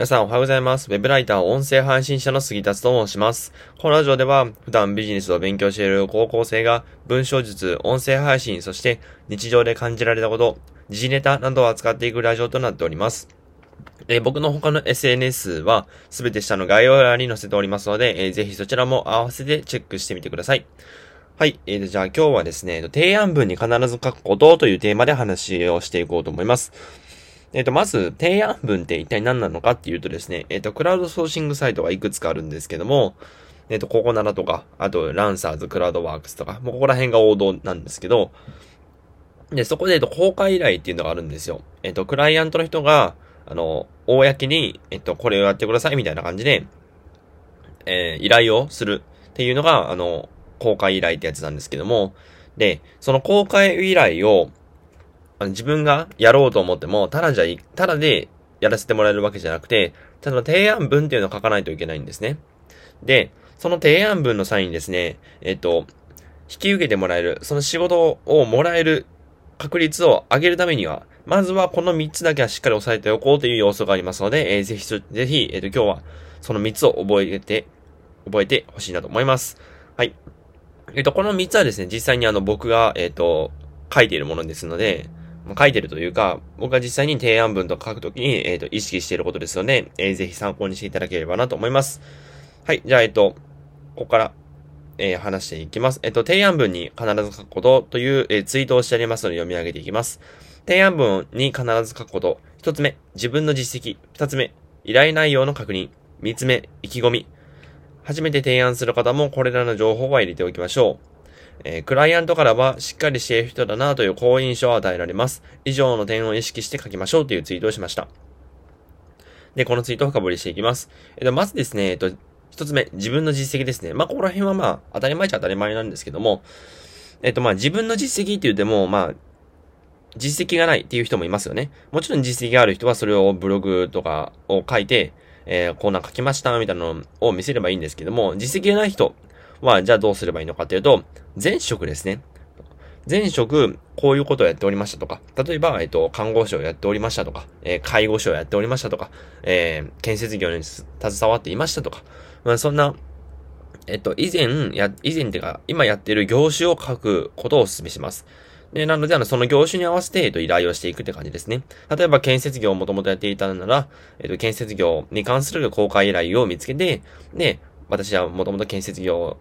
皆さんおはようございます。ウェブライター、音声配信者の杉達と申します。このラジオでは、普段ビジネスを勉強している高校生が、文章術、音声配信、そして日常で感じられたこと、時事ネタなどを扱っていくラジオとなっております。えー、僕の他の SNS は、すべて下の概要欄に載せておりますので、えー、ぜひそちらも合わせてチェックしてみてください。はい。えー、じゃあ今日はですね、提案文に必ず書くことというテーマで話をしていこうと思います。えっ、ー、と、まず、提案文って一体何なのかっていうとですね、えっ、ー、と、クラウドソーシングサイトがいくつかあるんですけども、えっ、ー、と、ココナラとか、あと、ランサーズ、クラウドワークスとか、もうここら辺が王道なんですけど、で、そこで、えっと、公開依頼っていうのがあるんですよ。えっと、クライアントの人が、あの、公に、えっと、これをやってくださいみたいな感じで、えー、依頼をするっていうのが、あの、公開依頼ってやつなんですけども、で、その公開依頼を、あの自分がやろうと思っても、ただじゃい、ただでやらせてもらえるわけじゃなくて、ただ提案文っていうのを書かないといけないんですね。で、その提案文の際にですね、えっと、引き受けてもらえる、その仕事をもらえる確率を上げるためには、まずはこの3つだけはしっかり押さえておこうという要素がありますので、えー、ぜひ、ぜひ、えっ、と、今日はその3つを覚えて、覚えてほしいなと思います。はい。えっ、と、この3つはですね、実際にあの、僕が、えっ、と、書いているものですので、書いてるというか、僕が実際に提案文とか書くときに、えっ、ー、と、意識していることですので、えー、ぜひ参考にしていただければなと思います。はい。じゃあ、えっ、ー、と、ここから、えー、話していきます。えっ、と、提案文に必ず書くことという、えツイートをしてありますので読み上げていきます。提案文に必ず書くこと。一つ目、自分の実績。二つ目、依頼内容の確認。三つ目、意気込み。初めて提案する方もこれらの情報は入れておきましょう。えー、クライアントからはしっかりしている人だなという好印象を与えられます。以上の点を意識して書きましょうというツイートをしました。で、このツイートを深掘りしていきます。えっ、と、まずですね、えっ、と、一つ目、自分の実績ですね。まあ、ここら辺はまあ、当たり前っちゃ当たり前なんですけども、えっ、と、まあ、自分の実績って言っても、まあ、実績がないっていう人もいますよね。もちろん実績がある人はそれをブログとかを書いて、えー、こんなん書きましたみたいなのを見せればいいんですけども、実績がない人は、じゃあどうすればいいのかというと、前職ですね。前職、こういうことをやっておりましたとか、例えば、えっと、看護師をやっておりましたとか、えー、介護士をやっておりましたとか、えー、建設業に携わっていましたとか、まあ、そんな、えっと、以前、や、以前っていうか、今やっている業種を書くことをお勧めします。で、なので、あの、その業種に合わせて、えっと、依頼をしていくって感じですね。例えば、建設業をもともとやっていたなら、えっと、建設業に関する公開依頼を見つけて、で、私はもともと建設業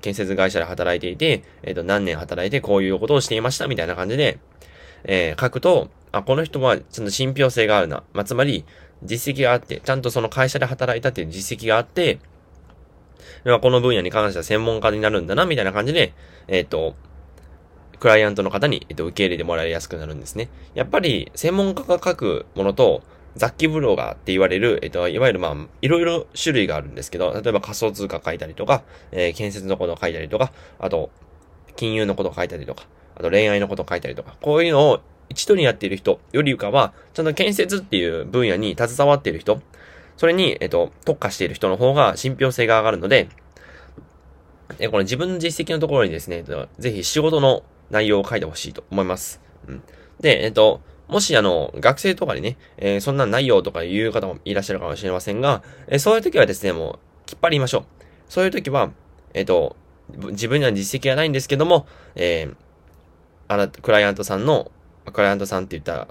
建設会社で働いていて、えっ、ー、と、何年働いてこういうことをしていましたみたいな感じで、えー、書くと、あ、この人はちゃんと信憑性があるな。まあ、つまり、実績があって、ちゃんとその会社で働いたっていう実績があって、まこの分野に関しては専門家になるんだな、みたいな感じで、えっ、ー、と、クライアントの方に、えっ、と、受け入れてもらいやすくなるんですね。やっぱり、専門家が書くものと、雑記ブロガーって言われる、えっと、いわゆるまあ、いろいろ種類があるんですけど、例えば仮想通貨書いたりとか、えー、建設のことを書いたりとか、あと、金融のことを書いたりとか、あと恋愛のこと書いたりとか、こういうのを一度にやっている人よりかは、ちゃんと建設っていう分野に携わっている人、それに、えっと、特化している人の方が信憑性が上がるので、え、この自分の実績のところにですね、ぜひ仕事の内容を書いてほしいと思います。うん。で、えっと、もしあの、学生とかにね、えー、そんなんないよとか言う方もいらっしゃるかもしれませんが、えー、そういう時はですね、もう、きっぱり言いましょう。そういう時は、えっ、ー、と、自分には実績がないんですけども、えー、あなた、クライアントさんの、クライアントさんって言ったら、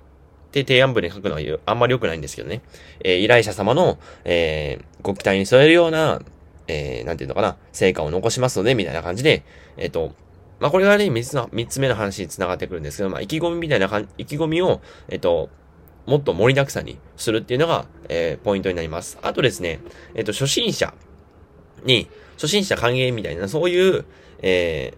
で、提案文に書くのはあんまり良くないんですけどね。えー、依頼者様の、えー、ご期待に添えるような、えー、なんていうのかな、成果を残しますので、みたいな感じで、えっ、と、まあ、これがね、三つの、三つ目の話に繋がってくるんですけど、まあ、意気込みみたいな意気込みを、えっと、もっと盛りだくさんにするっていうのが、えー、ポイントになります。あとですね、えっと、初心者に、初心者歓迎みたいな、そういう、え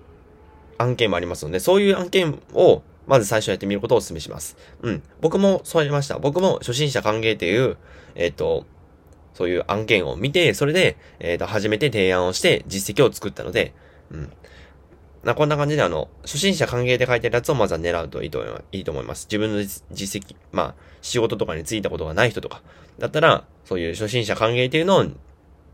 ー、案件もありますので、そういう案件を、まず最初やってみることをお勧めします。うん。僕もそうやりました。僕も初心者歓迎っていう、えっ、と、そういう案件を見て、それで、えっ、と、初めて提案をして実績を作ったので、うん。な、こんな感じであの、初心者歓迎で書いてるやつをまずは狙うといいと思います。いいと思います。自分の実績、まあ、仕事とかに就いたことがない人とか、だったら、そういう初心者歓迎っていうのを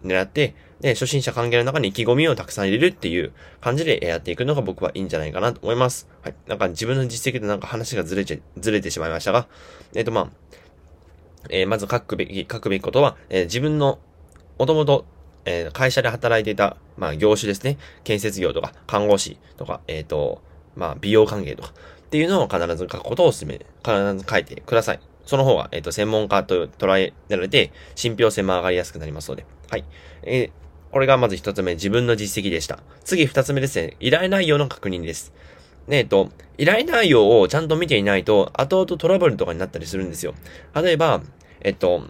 狙って、で、初心者歓迎の中に意気込みをたくさん入れるっていう感じでやっていくのが僕はいいんじゃないかなと思います。はい。なんか自分の実績でなんか話がずれちゃ、ずれてしまいましたが、えっ、ー、とまあ、えー、まず書くべき、書くべきことは、えー、自分の、もともと、えー、会社で働いていた、まあ、業種ですね。建設業とか、看護師とか、えっ、と、まあ、美容関係とか、っていうのを必ず書くことをお勧め、必ず書いてください。その方が、えっ、と、専門家と捉えられて、信憑性も上がりやすくなりますので。はい。えこれがまず一つ目、自分の実績でした。次二つ目ですね、依頼内容の確認です。ねえっと、依頼内容をちゃんと見ていないと、後々トラブルとかになったりするんですよ。例えば、えっと、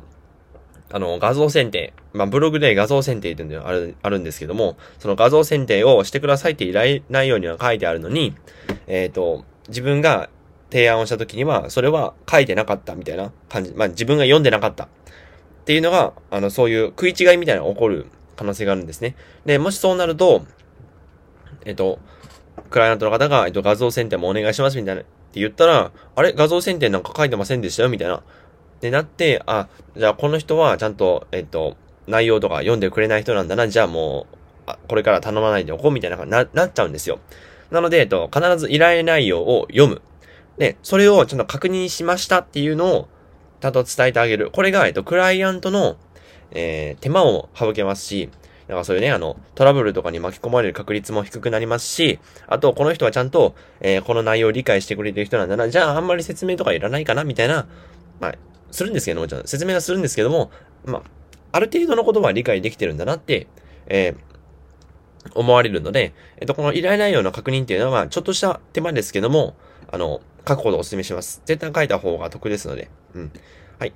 あの、画像選定。まあ、ブログで画像選定っていうのがある、あるんですけども、その画像選定をしてくださいって依頼内容には書いてあるのに、えっ、と、自分が提案をした時には、それは書いてなかったみたいな感じ。まあ、自分が読んでなかった。っていうのが、あの、そういう食い違いみたいなのが起こる可能性があるんですね。で、もしそうなると、えっ、と、クライアントの方が、えっと、画像選定もお願いしますみたいなって言ったら、あれ？画像選定なんか書いてませんでしたよみたいな。で、なって、あ、じゃあこの人はちゃんと、えっと、内容とか読んでくれない人なんだな、じゃあもう、あこれから頼まないでおこうみたいなな、なっちゃうんですよ。なので、えっと、必ず依頼内容を読む。で、それをちゃんと確認しましたっていうのを、ちゃんと伝えてあげる。これが、えっと、クライアントの、えー、手間を省けますし、だかそういうね、あの、トラブルとかに巻き込まれる確率も低くなりますし、あと、この人はちゃんと、えー、この内容を理解してくれてる人なんだな、じゃああんまり説明とかいらないかな、みたいな、まあ、するんですけども、ちゃん説明はするんですけども、まあ、ある程度のことは理解できてるんだなって、えー、思われるので、えっと、この依頼内容の確認っていうのは、ちょっとした手間ですけども、あの、書くことをお勧めします。絶対書いた方が得ですので。うん。はい。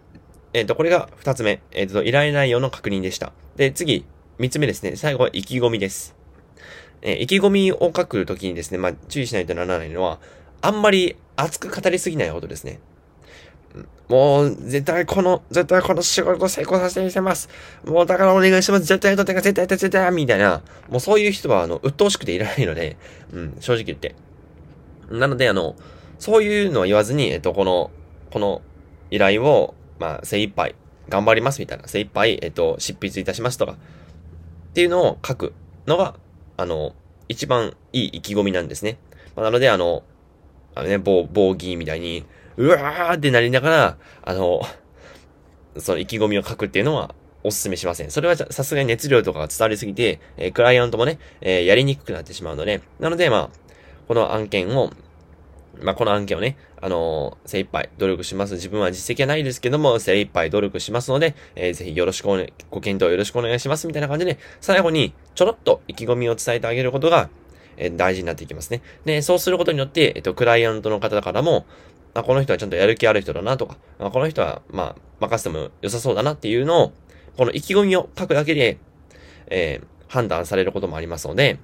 えっ、と、これが二つ目。えっ、と、依頼内容の確認でした。で、次、三つ目ですね。最後は意気込みです。えー、意気込みを書くときにですね、まあ、注意しないとならないのは、あんまり熱く語りすぎないことですね。もう、絶対この、絶対この仕事成功させてみせます。もう、だからお願いします。絶対やっとてか、絶対やって絶対みたいな。もうそういう人は、あの、鬱陶しくていらないので、うん、正直言って。なので、あの、そういうのは言わずに、えっと、この、この依頼を、まあ、精一杯、頑張りますみたいな。精一杯、えっと、執筆いたしますとか。っていうのを書くのが、あの、一番いい意気込みなんですね。まあ、なので、あの、あのね、某、某議員みたいに、うわーってなりながら、あの、その意気込みを書くっていうのはお勧めしません。それはさすがに熱量とかが伝わりすぎて、えー、クライアントもね、えー、やりにくくなってしまうので、なので、まあ、この案件を、まあ、この案件をね、あのー、精一杯努力します。自分は実績はないですけども、精一杯努力しますので、えー、ぜひよろしくおね、ご検討よろしくお願いします。みたいな感じで、最後にちょろっと意気込みを伝えてあげることが、えー、大事になっていきますね。で、そうすることによって、えっと、クライアントの方からも、あ、この人はちゃんとやる気ある人だなとか、あこの人は、まあ、任せても良さそうだなっていうのを、この意気込みを書くだけで、えー、判断されることもありますので、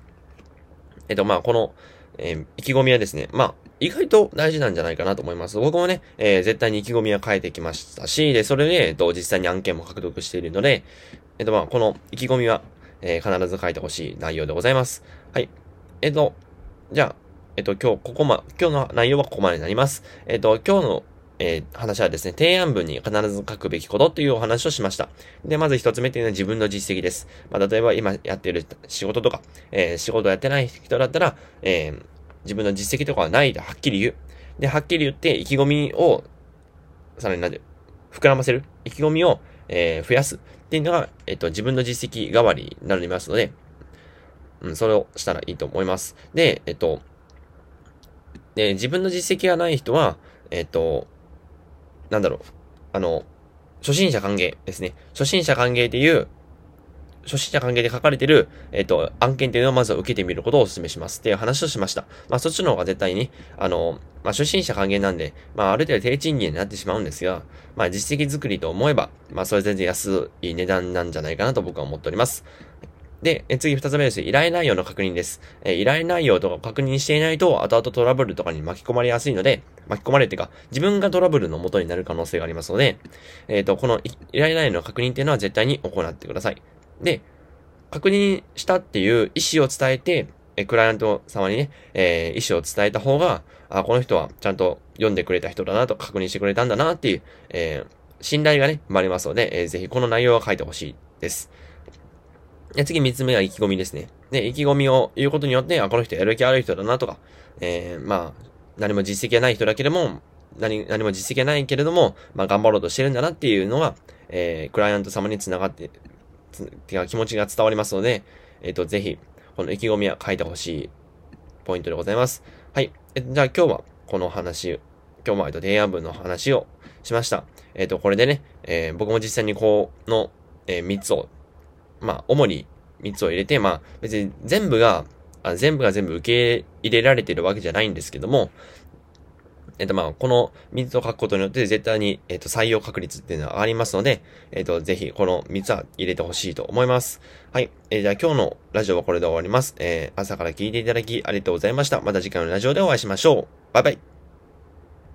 えっと、まあ、この、えー、意気込みはですね、まあ、意外と大事なんじゃないかなと思います。僕もね、えー、絶対に意気込みは変えてきましたし、で、それで、えっと、実際に案件も獲得しているので、えっと、まあ、この意気込みは、えー、必ず書いてほしい内容でございます。はい。えっと、じゃあ、えっと、今日、ここま、今日の内容はここまでになります。えっと、今日のえー、話はですね、提案文に必ず書くべきことというお話をしました。で、まず一つ目っていうのは自分の実績です。まあ、例えば今やっている仕事とか、えー、仕事やってない人だったら、えー、自分の実績とかはないではっきり言う。で、はっきり言って意気込みを、さらになんで、膨らませる。意気込みを、え、増やす。っていうのが、えっ、と、自分の実績代わりになりますので、うん、それをしたらいいと思います。で、えっと、で、自分の実績がない人は、えっと、なんだろう、あの、初心者歓迎ですね。初心者歓迎っていう、初心者歓迎で書かれてる、えっ、と、案件っていうのをまずは受けてみることをお勧めしますっていう話をしました。まあ、そっちの方が絶対に、あの、まあ、初心者還元なんで、まあ、ある程度低賃金になってしまうんですが、まあ、実績作りと思えば、まあ、それ全然安い値段なんじゃないかなと僕は思っております。で、次二つ目です。依頼内容の確認です。え依頼内容とか確認していないと、後々トラブルとかに巻き込まれやすいので、巻き込まれてか、自分がトラブルの元になる可能性がありますので、えっ、ー、と、この依頼内容の確認っていうのは絶対に行ってください。で、確認したっていう意思を伝えて、えクライアント様にね、えー、意思を伝えた方が、あ、この人はちゃんと読んでくれた人だなと確認してくれたんだなっていう、えー、信頼がね、生まれますので、えー、ぜひこの内容は書いてほしいです。で、次三つ目は意気込みですね。で、意気込みを言うことによって、あ、この人やる気ある人だなとか、えー、まあ、何も実績がない人だけでも、何、何も実績がないけれども、まあ、頑張ろうとしてるんだなっていうのが、えー、クライアント様につながって、つ、てか気持ちが伝わりますので、えっ、ー、と、ぜひ、この意気込みは書いてほしいポイントでございます。はい。えじゃあ今日はこの話、今日もえっと提案文の話をしました。えっ、ー、と、これでね、えー、僕も実際にこの、えー、3つを、まあ、主に3つを入れて、まあ、別に全部が、あ全部が全部受け入れられてるわけじゃないんですけども、えっ、と、まあ、この3つを書くことによって絶対に、えっ、と、採用確率っていうのは上がりますので、えっ、と、ぜひ、この3つは入れてほしいと思います。はい。えー、じゃあ今日のラジオはこれで終わります。えー、朝から聞いていただきありがとうございました。また次回のラジオでお会いしましょう。バイバイ。